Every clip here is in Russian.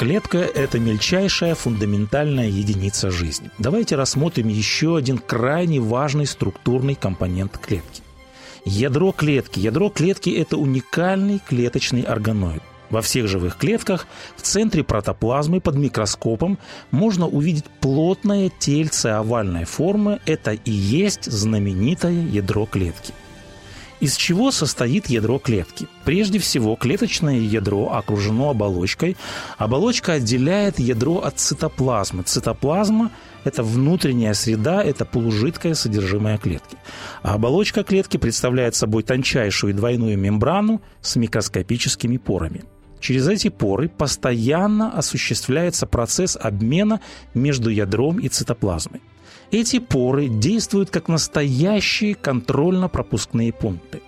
Клетка – это мельчайшая фундаментальная единица жизни. Давайте рассмотрим еще один крайне важный структурный компонент клетки. Ядро клетки. Ядро клетки – это уникальный клеточный органоид. Во всех живых клетках в центре протоплазмы под микроскопом можно увидеть плотное тельце овальной формы. Это и есть знаменитое ядро клетки. Из чего состоит ядро клетки? Прежде всего, клеточное ядро окружено оболочкой. Оболочка отделяет ядро от цитоплазмы. Цитоплазма – это внутренняя среда, это полужидкое содержимое клетки. А оболочка клетки представляет собой тончайшую двойную мембрану с микроскопическими порами. Через эти поры постоянно осуществляется процесс обмена между ядром и цитоплазмой. Эти поры действуют как настоящие контрольно-пропускные пункты.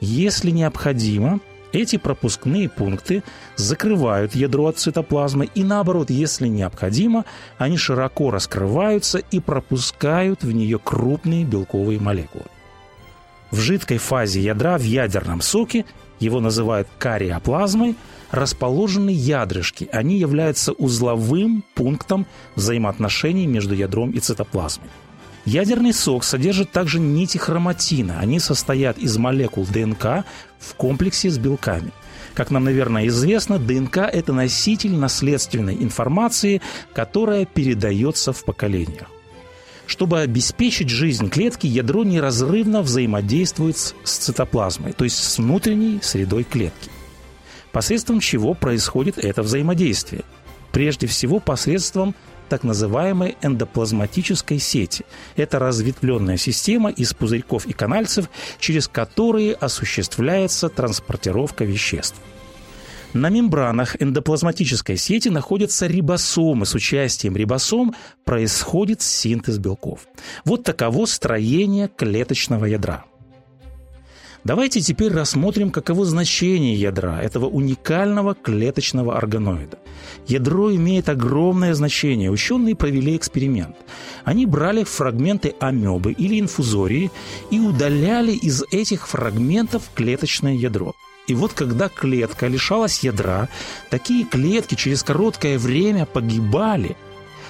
Если необходимо, эти пропускные пункты закрывают ядро от цитоплазмы, и наоборот, если необходимо, они широко раскрываются и пропускают в нее крупные белковые молекулы. В жидкой фазе ядра в ядерном соке, его называют кариоплазмой, расположены ядрышки. Они являются узловым пунктом взаимоотношений между ядром и цитоплазмой. Ядерный сок содержит также нити хроматина. Они состоят из молекул ДНК в комплексе с белками. Как нам, наверное, известно, ДНК – это носитель наследственной информации, которая передается в поколениях. Чтобы обеспечить жизнь клетки, ядро неразрывно взаимодействует с цитоплазмой, то есть с внутренней средой клетки посредством чего происходит это взаимодействие. Прежде всего посредством так называемой эндоплазматической сети. Это разветвленная система из пузырьков и канальцев, через которые осуществляется транспортировка веществ. На мембранах эндоплазматической сети находятся рибосомы. С участием рибосом происходит синтез белков. Вот таково строение клеточного ядра – Давайте теперь рассмотрим, каково значение ядра, этого уникального клеточного органоида. Ядро имеет огромное значение. Ученые провели эксперимент. Они брали фрагменты амебы или инфузории и удаляли из этих фрагментов клеточное ядро. И вот когда клетка лишалась ядра, такие клетки через короткое время погибали.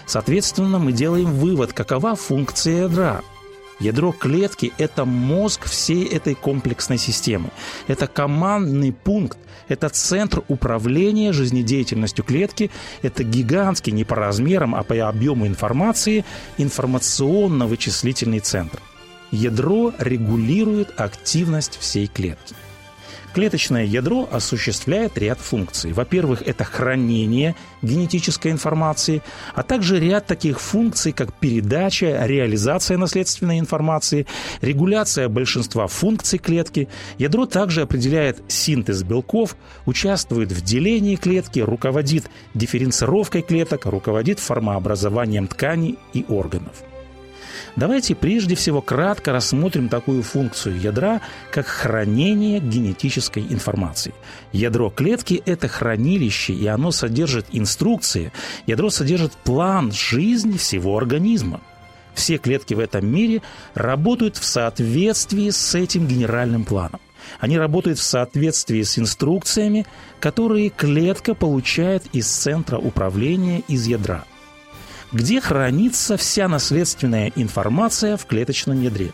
Соответственно, мы делаем вывод, какова функция ядра – Ядро клетки – это мозг всей этой комплексной системы. Это командный пункт, это центр управления жизнедеятельностью клетки, это гигантский не по размерам, а по объему информации информационно-вычислительный центр. Ядро регулирует активность всей клетки. Клеточное ядро осуществляет ряд функций. Во-первых, это хранение генетической информации, а также ряд таких функций, как передача, реализация наследственной информации, регуляция большинства функций клетки. Ядро также определяет синтез белков, участвует в делении клетки, руководит дифференцировкой клеток, руководит формообразованием тканей и органов. Давайте прежде всего кратко рассмотрим такую функцию ядра, как хранение генетической информации. Ядро клетки – это хранилище, и оно содержит инструкции. Ядро содержит план жизни всего организма. Все клетки в этом мире работают в соответствии с этим генеральным планом. Они работают в соответствии с инструкциями, которые клетка получает из центра управления из ядра – где хранится вся наследственная информация в клеточном ядре.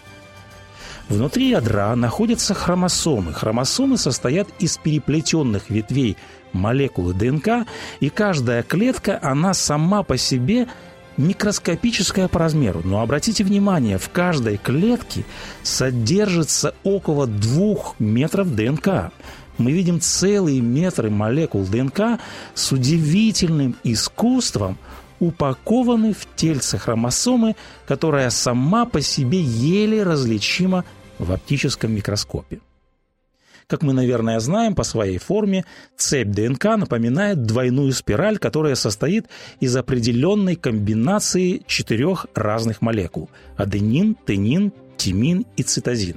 Внутри ядра находятся хромосомы. Хромосомы состоят из переплетенных ветвей молекулы ДНК, и каждая клетка, она сама по себе микроскопическая по размеру. Но обратите внимание, в каждой клетке содержится около двух метров ДНК. Мы видим целые метры молекул ДНК с удивительным искусством – упакованы в тельце хромосомы, которая сама по себе еле различима в оптическом микроскопе. Как мы, наверное, знаем, по своей форме цепь ДНК напоминает двойную спираль, которая состоит из определенной комбинации четырех разных молекул – аденин, тенин, тимин и цитозин.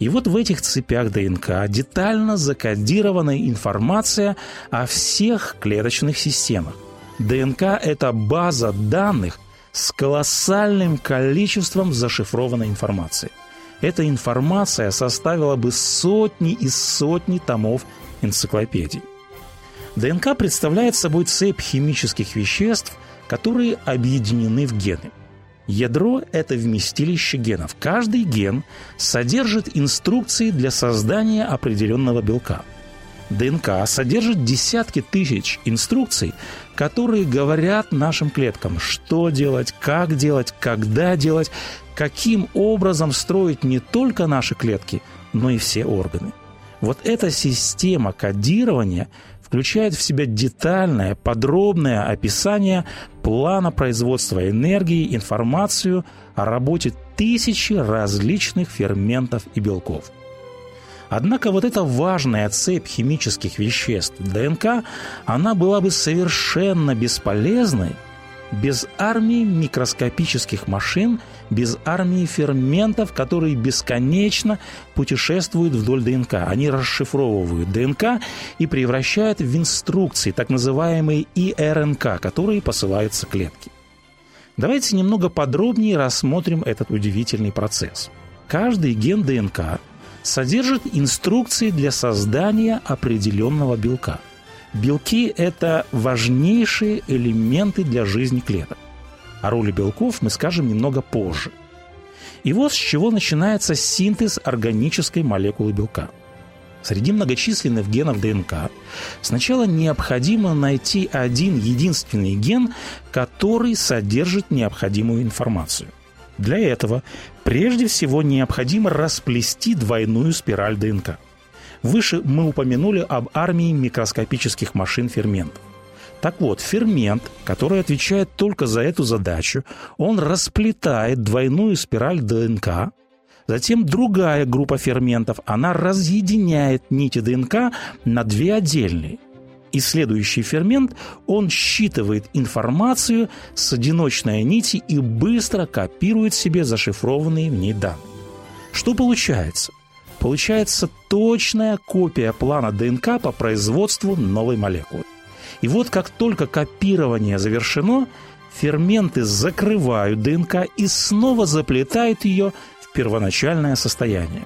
И вот в этих цепях ДНК детально закодирована информация о всех клеточных системах. ДНК – это база данных с колоссальным количеством зашифрованной информации – эта информация составила бы сотни и сотни томов энциклопедий. ДНК представляет собой цепь химических веществ, которые объединены в гены. Ядро – это вместилище генов. Каждый ген содержит инструкции для создания определенного белка. ДНК содержит десятки тысяч инструкций, которые говорят нашим клеткам, что делать, как делать, когда делать, каким образом строить не только наши клетки, но и все органы. Вот эта система кодирования включает в себя детальное, подробное описание плана производства энергии, информацию о работе тысячи различных ферментов и белков. Однако вот эта важная цепь химических веществ ДНК, она была бы совершенно бесполезной без армии микроскопических машин – без армии ферментов, которые бесконечно путешествуют вдоль ДНК. Они расшифровывают ДНК и превращают в инструкции, так называемые ИРНК, которые посылаются клетке. Давайте немного подробнее рассмотрим этот удивительный процесс. Каждый ген ДНК содержит инструкции для создания определенного белка. Белки – это важнейшие элементы для жизни клеток. О роли белков мы скажем немного позже. И вот с чего начинается синтез органической молекулы белка. Среди многочисленных генов ДНК сначала необходимо найти один единственный ген, который содержит необходимую информацию. Для этого прежде всего необходимо расплести двойную спираль ДНК. Выше мы упомянули об армии микроскопических машин ферментов. Так вот, фермент, который отвечает только за эту задачу, он расплетает двойную спираль ДНК, Затем другая группа ферментов, она разъединяет нити ДНК на две отдельные. И следующий фермент, он считывает информацию с одиночной нити и быстро копирует себе зашифрованные в ней данные. Что получается? Получается точная копия плана ДНК по производству новой молекулы. И вот как только копирование завершено, ферменты закрывают ДНК и снова заплетают ее в первоначальное состояние.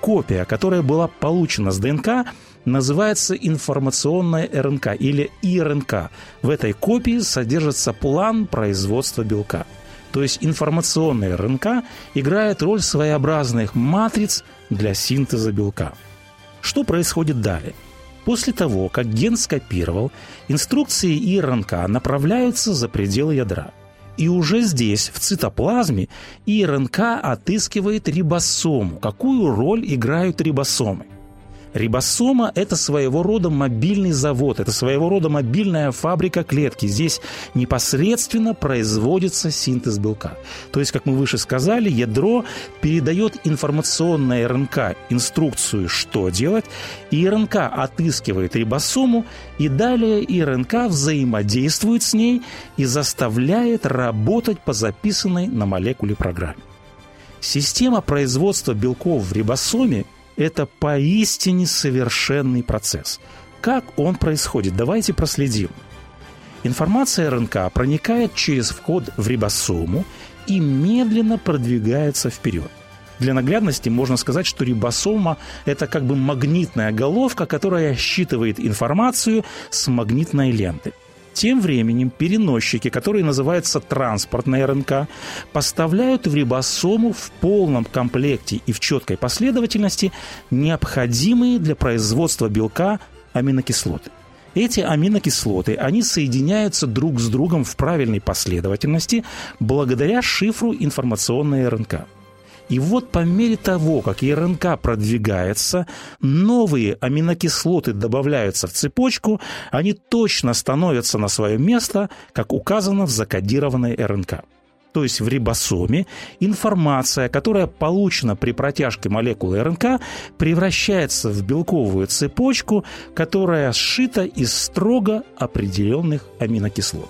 Копия, которая была получена с ДНК, называется информационная РНК или ИРНК. В этой копии содержится план производства белка. То есть информационная РНК играет роль своеобразных матриц для синтеза белка. Что происходит далее? После того, как ген скопировал, инструкции и РНК направляются за пределы ядра. И уже здесь, в цитоплазме, ИРНК отыскивает рибосому. Какую роль играют рибосомы? Рибосома – это своего рода мобильный завод, это своего рода мобильная фабрика клетки. Здесь непосредственно производится синтез белка. То есть, как мы выше сказали, ядро передает информационное РНК инструкцию, что делать, и РНК отыскивает рибосому, и далее РНК взаимодействует с ней и заставляет работать по записанной на молекуле программе. Система производства белков в рибосоме – это поистине совершенный процесс. Как он происходит? Давайте проследим. Информация РНК проникает через вход в рибосому и медленно продвигается вперед. Для наглядности можно сказать, что рибосома – это как бы магнитная головка, которая считывает информацию с магнитной ленты. Тем временем переносчики, которые называются транспортная РНК, поставляют в рибосому в полном комплекте и в четкой последовательности необходимые для производства белка аминокислоты. Эти аминокислоты, они соединяются друг с другом в правильной последовательности благодаря шифру информационной РНК. И вот по мере того, как РНК продвигается, новые аминокислоты добавляются в цепочку, они точно становятся на свое место, как указано в закодированной РНК. то есть в рибосоме, информация, которая получена при протяжке молекулы РНК, превращается в белковую цепочку, которая сшита из строго определенных аминокислот.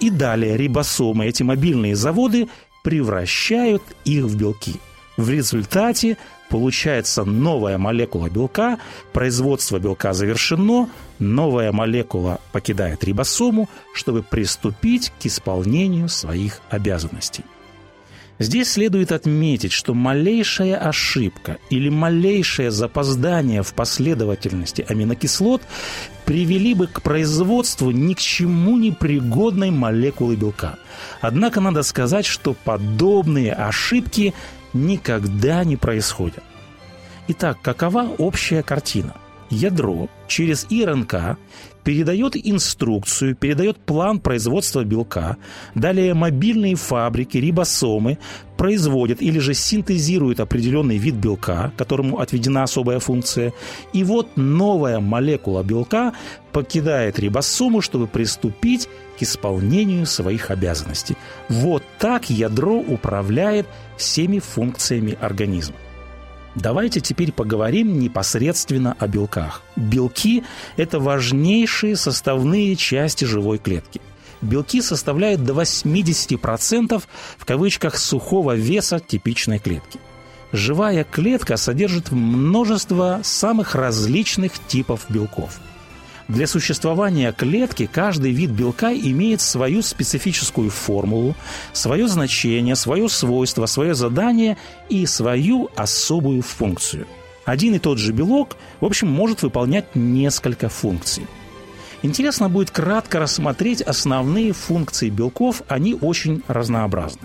И далее рибосомы, эти мобильные заводы, превращают их в белки. В результате получается новая молекула белка, производство белка завершено, новая молекула покидает рибосому, чтобы приступить к исполнению своих обязанностей. Здесь следует отметить, что малейшая ошибка или малейшее запоздание в последовательности аминокислот привели бы к производству ни к чему не пригодной молекулы белка. Однако надо сказать, что подобные ошибки никогда не происходят. Итак, какова общая картина? Ядро через ИРНК передает инструкцию, передает план производства белка. Далее мобильные фабрики, рибосомы производят или же синтезируют определенный вид белка, которому отведена особая функция. И вот новая молекула белка покидает рибосому, чтобы приступить к исполнению своих обязанностей. Вот так ядро управляет всеми функциями организма. Давайте теперь поговорим непосредственно о белках. Белки – это важнейшие составные части живой клетки. Белки составляют до 80% в кавычках сухого веса типичной клетки. Живая клетка содержит множество самых различных типов белков – для существования клетки каждый вид белка имеет свою специфическую формулу, свое значение, свое свойство, свое задание и свою особую функцию. Один и тот же белок, в общем, может выполнять несколько функций. Интересно будет кратко рассмотреть основные функции белков, они очень разнообразны.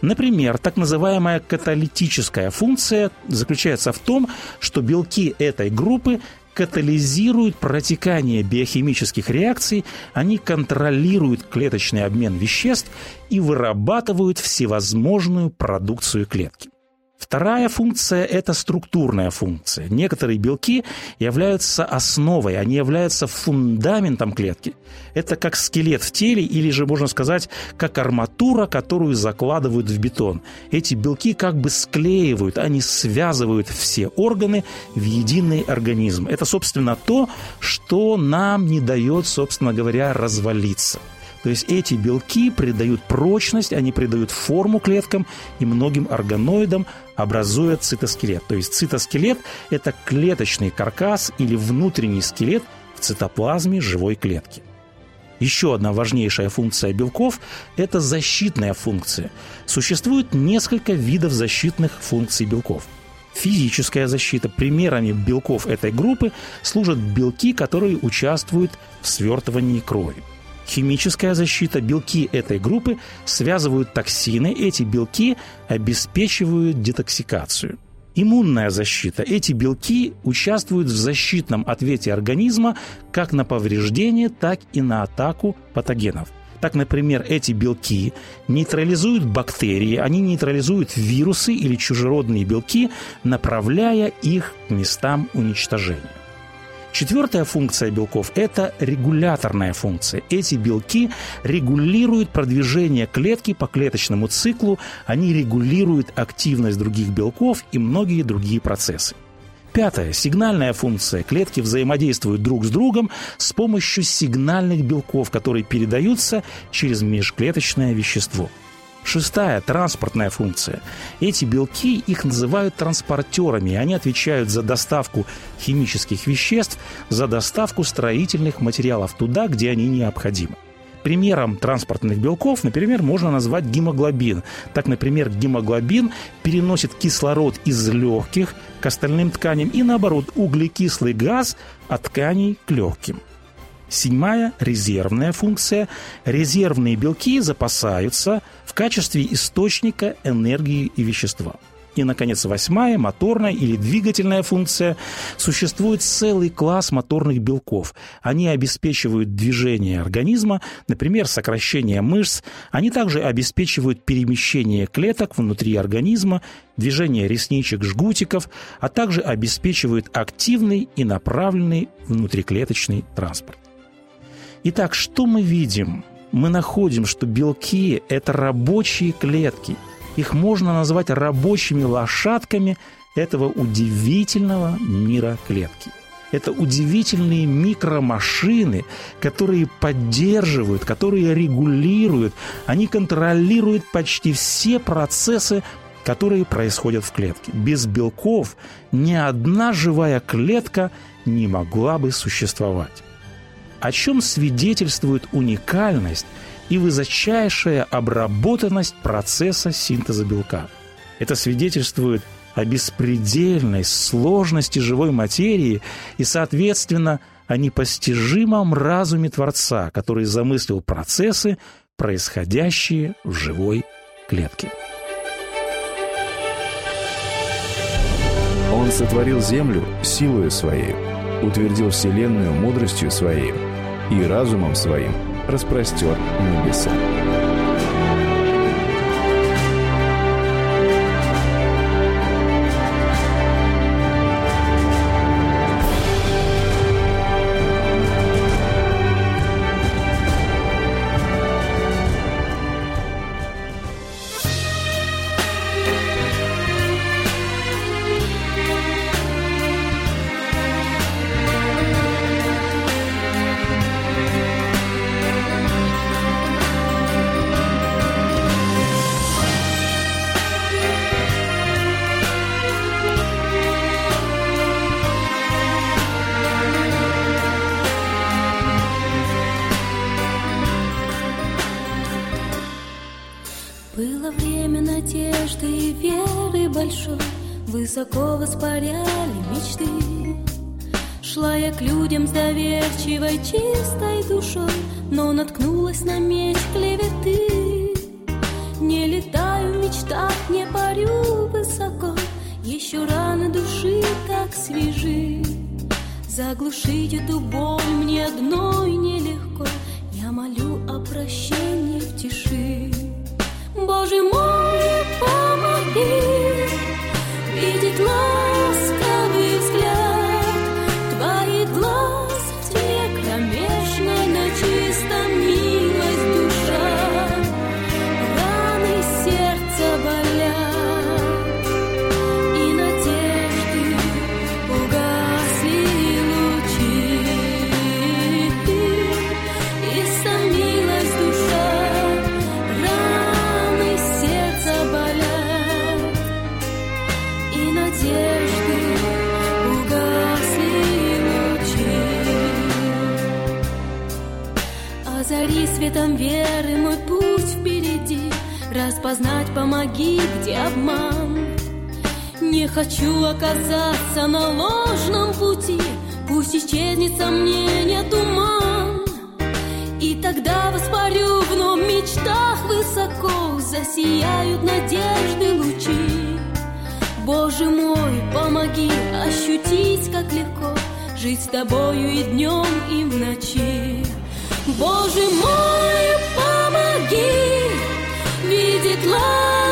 Например, так называемая каталитическая функция заключается в том, что белки этой группы катализируют протекание биохимических реакций, они контролируют клеточный обмен веществ и вырабатывают всевозможную продукцию клетки. Вторая функция – это структурная функция. Некоторые белки являются основой, они являются фундаментом клетки. Это как скелет в теле или же, можно сказать, как арматура, которую закладывают в бетон. Эти белки как бы склеивают, они связывают все органы в единый организм. Это, собственно, то, что нам не дает, собственно говоря, развалиться. То есть эти белки придают прочность, они придают форму клеткам и многим органоидам, образуя цитоскелет. То есть цитоскелет – это клеточный каркас или внутренний скелет в цитоплазме живой клетки. Еще одна важнейшая функция белков – это защитная функция. Существует несколько видов защитных функций белков. Физическая защита. Примерами белков этой группы служат белки, которые участвуют в свертывании крови. Химическая защита. Белки этой группы связывают токсины. Эти белки обеспечивают детоксикацию. Иммунная защита. Эти белки участвуют в защитном ответе организма как на повреждение, так и на атаку патогенов. Так, например, эти белки нейтрализуют бактерии, они нейтрализуют вирусы или чужеродные белки, направляя их к местам уничтожения. Четвертая функция белков – это регуляторная функция. Эти белки регулируют продвижение клетки по клеточному циклу, они регулируют активность других белков и многие другие процессы. Пятое. Сигнальная функция. Клетки взаимодействуют друг с другом с помощью сигнальных белков, которые передаются через межклеточное вещество. Шестая – транспортная функция. Эти белки, их называют транспортерами, они отвечают за доставку химических веществ, за доставку строительных материалов туда, где они необходимы. Примером транспортных белков, например, можно назвать гемоглобин. Так, например, гемоглобин переносит кислород из легких к остальным тканям и, наоборот, углекислый газ от тканей к легким. Седьмая – резервная функция. Резервные белки запасаются качестве источника энергии и вещества. И, наконец, восьмая, моторная или двигательная функция. Существует целый класс моторных белков. Они обеспечивают движение организма, например, сокращение мышц. Они также обеспечивают перемещение клеток внутри организма, движение ресничек, жгутиков, а также обеспечивают активный и направленный внутриклеточный транспорт. Итак, что мы видим? Мы находим, что белки – это рабочие клетки. Их можно назвать рабочими лошадками этого удивительного мира клетки. Это удивительные микромашины, которые поддерживают, которые регулируют, они контролируют почти все процессы, которые происходят в клетке. Без белков ни одна живая клетка не могла бы существовать. О чем свидетельствует уникальность и высочайшая обработанность процесса синтеза белка. Это свидетельствует о беспредельной сложности живой материи и, соответственно, о непостижимом разуме Творца, который замыслил процессы, происходящие в живой клетке. Он сотворил землю силою своей, утвердил вселенную мудростью своей и разумом своим распростер небеса. Высоко воспаряли мечты. Шла я к людям с доверчивой, чистой душой, но наткнулась на меч клеветы. Не летаю в мечтах, не парю высоко, еще раны души так свежи. Заглушить эту боль мне одной нелегко, я молю о прощении в тиши. Боже мой, как легко жить с тобою и днем, и в ночи. Боже мой, помоги видеть ласковый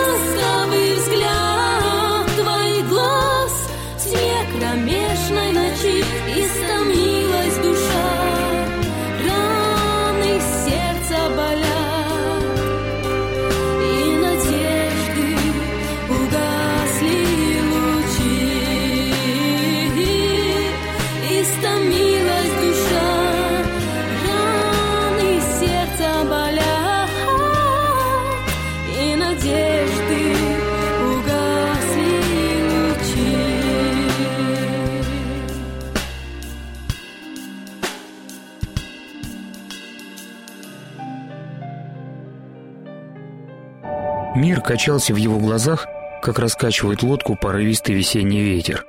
Мир качался в его глазах, как раскачивает лодку порывистый весенний ветер.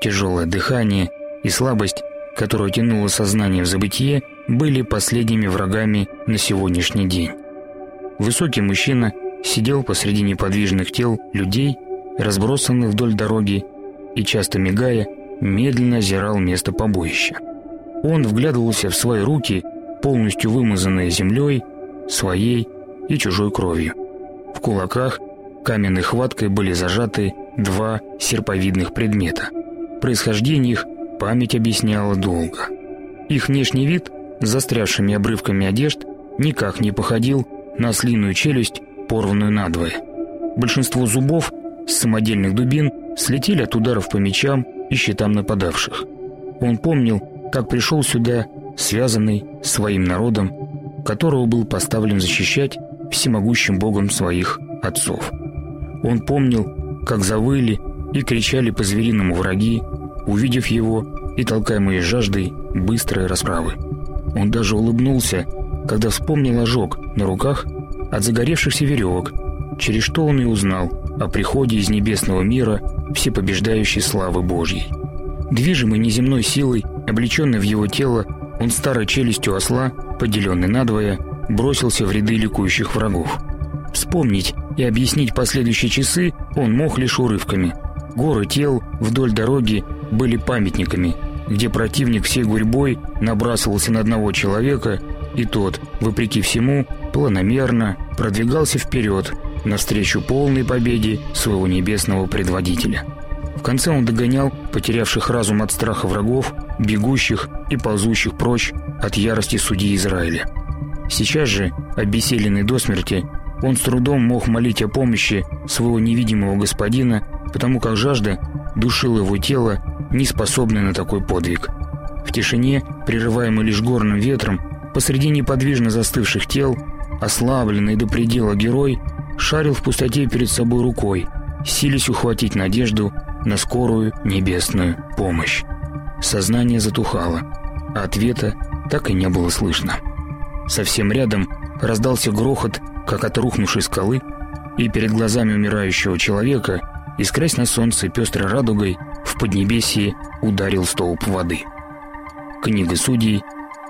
Тяжелое дыхание и слабость, которая тянула сознание в забытие, были последними врагами на сегодняшний день. Высокий мужчина сидел посреди неподвижных тел людей, разбросанных вдоль дороги, и, часто мигая, медленно озирал место побоища. Он вглядывался в свои руки, полностью вымазанные землей, своей и чужой кровью. Кулаках каменной хваткой были зажаты два серповидных предмета. Происхождение их память объясняла долго. Их внешний вид с застрявшими обрывками одежд никак не походил на ослиную челюсть, порванную надвое. Большинство зубов с самодельных дубин слетели от ударов по мечам и щитам нападавших. Он помнил, как пришел сюда, связанный своим народом, которого был поставлен защищать всемогущим богом своих отцов. Он помнил, как завыли и кричали по-звериному враги, увидев его и толкаемые жаждой быстрой расправы. Он даже улыбнулся, когда вспомнил ожог на руках от загоревшихся веревок, через что он и узнал о приходе из небесного мира всепобеждающей славы Божьей. Движимый неземной силой, облеченный в его тело, он старой челюстью осла, поделенный надвое, бросился в ряды ликующих врагов. Вспомнить и объяснить последующие часы он мог лишь урывками. Горы тел вдоль дороги были памятниками, где противник всей гурьбой набрасывался на одного человека, и тот, вопреки всему, планомерно продвигался вперед, навстречу полной победе своего небесного предводителя. В конце он догонял потерявших разум от страха врагов, бегущих и ползущих прочь от ярости судьи Израиля. Сейчас же, обессиленный до смерти, он с трудом мог молить о помощи своего невидимого господина, потому как жажда душила его тело, не способное на такой подвиг. В тишине, прерываемой лишь горным ветром, посреди неподвижно застывших тел, ослабленный до предела герой шарил в пустоте перед собой рукой, силясь ухватить надежду на скорую небесную помощь. Сознание затухало, а ответа так и не было слышно. Совсем рядом раздался грохот, как от рухнувшей скалы, и перед глазами умирающего человека, искрясь на солнце пестрой радугой, в поднебесье ударил столб воды. Книга судей,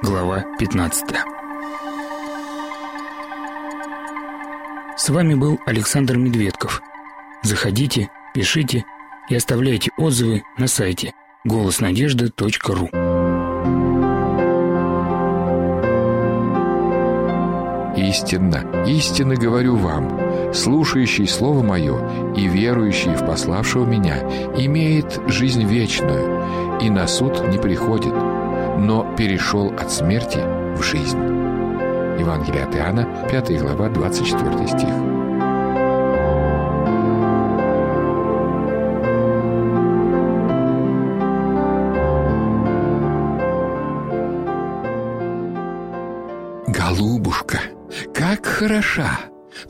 глава 15. С вами был Александр Медведков. Заходите, пишите и оставляйте отзывы на сайте голоснадежды.ру. Истинно, истинно говорю вам, слушающий Слово Мое и верующий в пославшего Меня имеет жизнь вечную, и на суд не приходит, но перешел от смерти в жизнь. Евангелие от Иоанна, 5 глава, 24 стих. Голубушка, как хороша!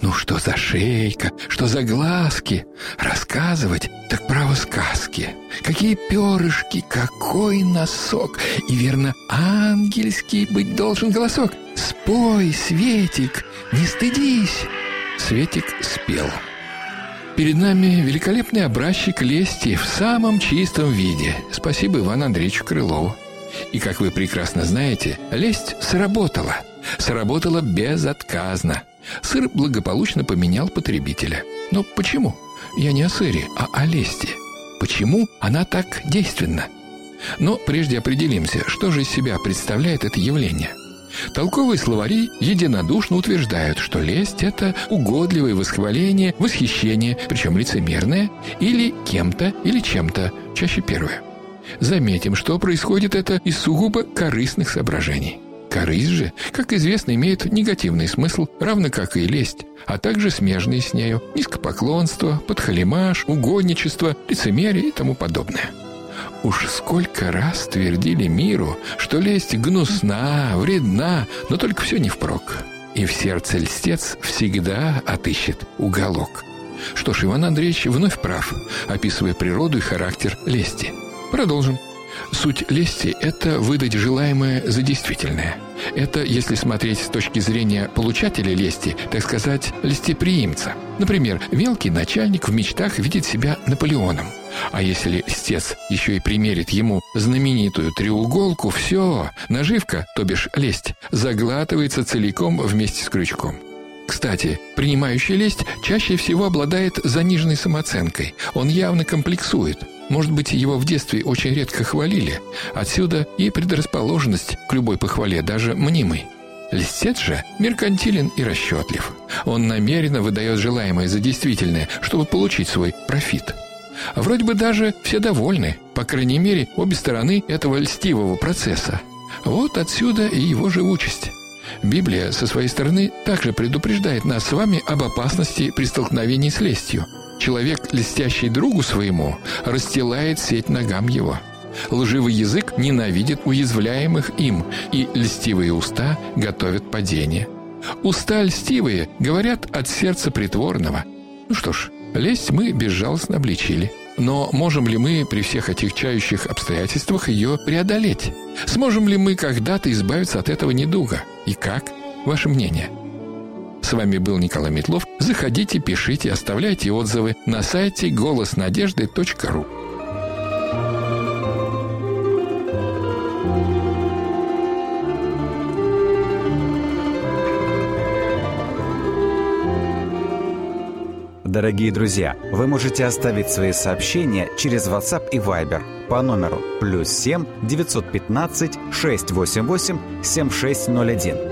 Ну что за шейка, что за глазки? Рассказывать, так право сказки. Какие перышки, какой носок. И верно, ангельский быть должен голосок. Спой, Светик, не стыдись. Светик спел. Перед нами великолепный образчик лести в самом чистом виде. Спасибо Ивану Андреевичу Крылову. И, как вы прекрасно знаете, лесть сработала. Сработала безотказно. Сыр благополучно поменял потребителя. Но почему? Я не о сыре, а о лести. Почему она так действенна? Но прежде определимся, что же из себя представляет это явление. Толковые словари единодушно утверждают, что лесть – это угодливое восхваление, восхищение, причем лицемерное, или кем-то, или чем-то, чаще первое. Заметим, что происходит это из сугубо корыстных соображений. Корысть же, как известно, имеет негативный смысл, равно как и лесть, а также смежные с нею низкопоклонство, подхалимаш, угодничество, лицемерие и тому подобное. Уж сколько раз твердили миру, что лесть гнусна, вредна, но только все не впрок. И в сердце льстец всегда отыщет уголок. Что ж, Иван Андреевич вновь прав, описывая природу и характер лести. Продолжим. Суть лести – это выдать желаемое за действительное. Это, если смотреть с точки зрения получателя лести, так сказать, льстеприимца. Например, мелкий начальник в мечтах видит себя Наполеоном. А если льстец еще и примерит ему знаменитую треуголку, все, наживка, то бишь лесть, заглатывается целиком вместе с крючком. Кстати, принимающий лесть чаще всего обладает заниженной самооценкой. Он явно комплексует – может быть, его в детстве очень редко хвалили. Отсюда и предрасположенность к любой похвале, даже мнимой. Листец же меркантилен и расчетлив. Он намеренно выдает желаемое за действительное, чтобы получить свой профит. Вроде бы даже все довольны, по крайней мере, обе стороны этого льстивого процесса. Вот отсюда и его живучесть. Библия со своей стороны также предупреждает нас с вами об опасности при столкновении с лестью. Человек, льстящий другу своему, расстилает сеть ногам его. Лживый язык ненавидит уязвляемых им, и льстивые уста готовят падение. Уста льстивые говорят от сердца притворного. Ну что ж, лесть мы безжалостно обличили. Но можем ли мы при всех отягчающих обстоятельствах ее преодолеть? Сможем ли мы когда-то избавиться от этого недуга? И как? Ваше мнение? С вами был Николай Метлов. Заходите, пишите, оставляйте отзывы на сайте голоснадежды.ру. Дорогие друзья, вы можете оставить свои сообщения через WhatsApp и Viber по номеру плюс 7 915 688 7601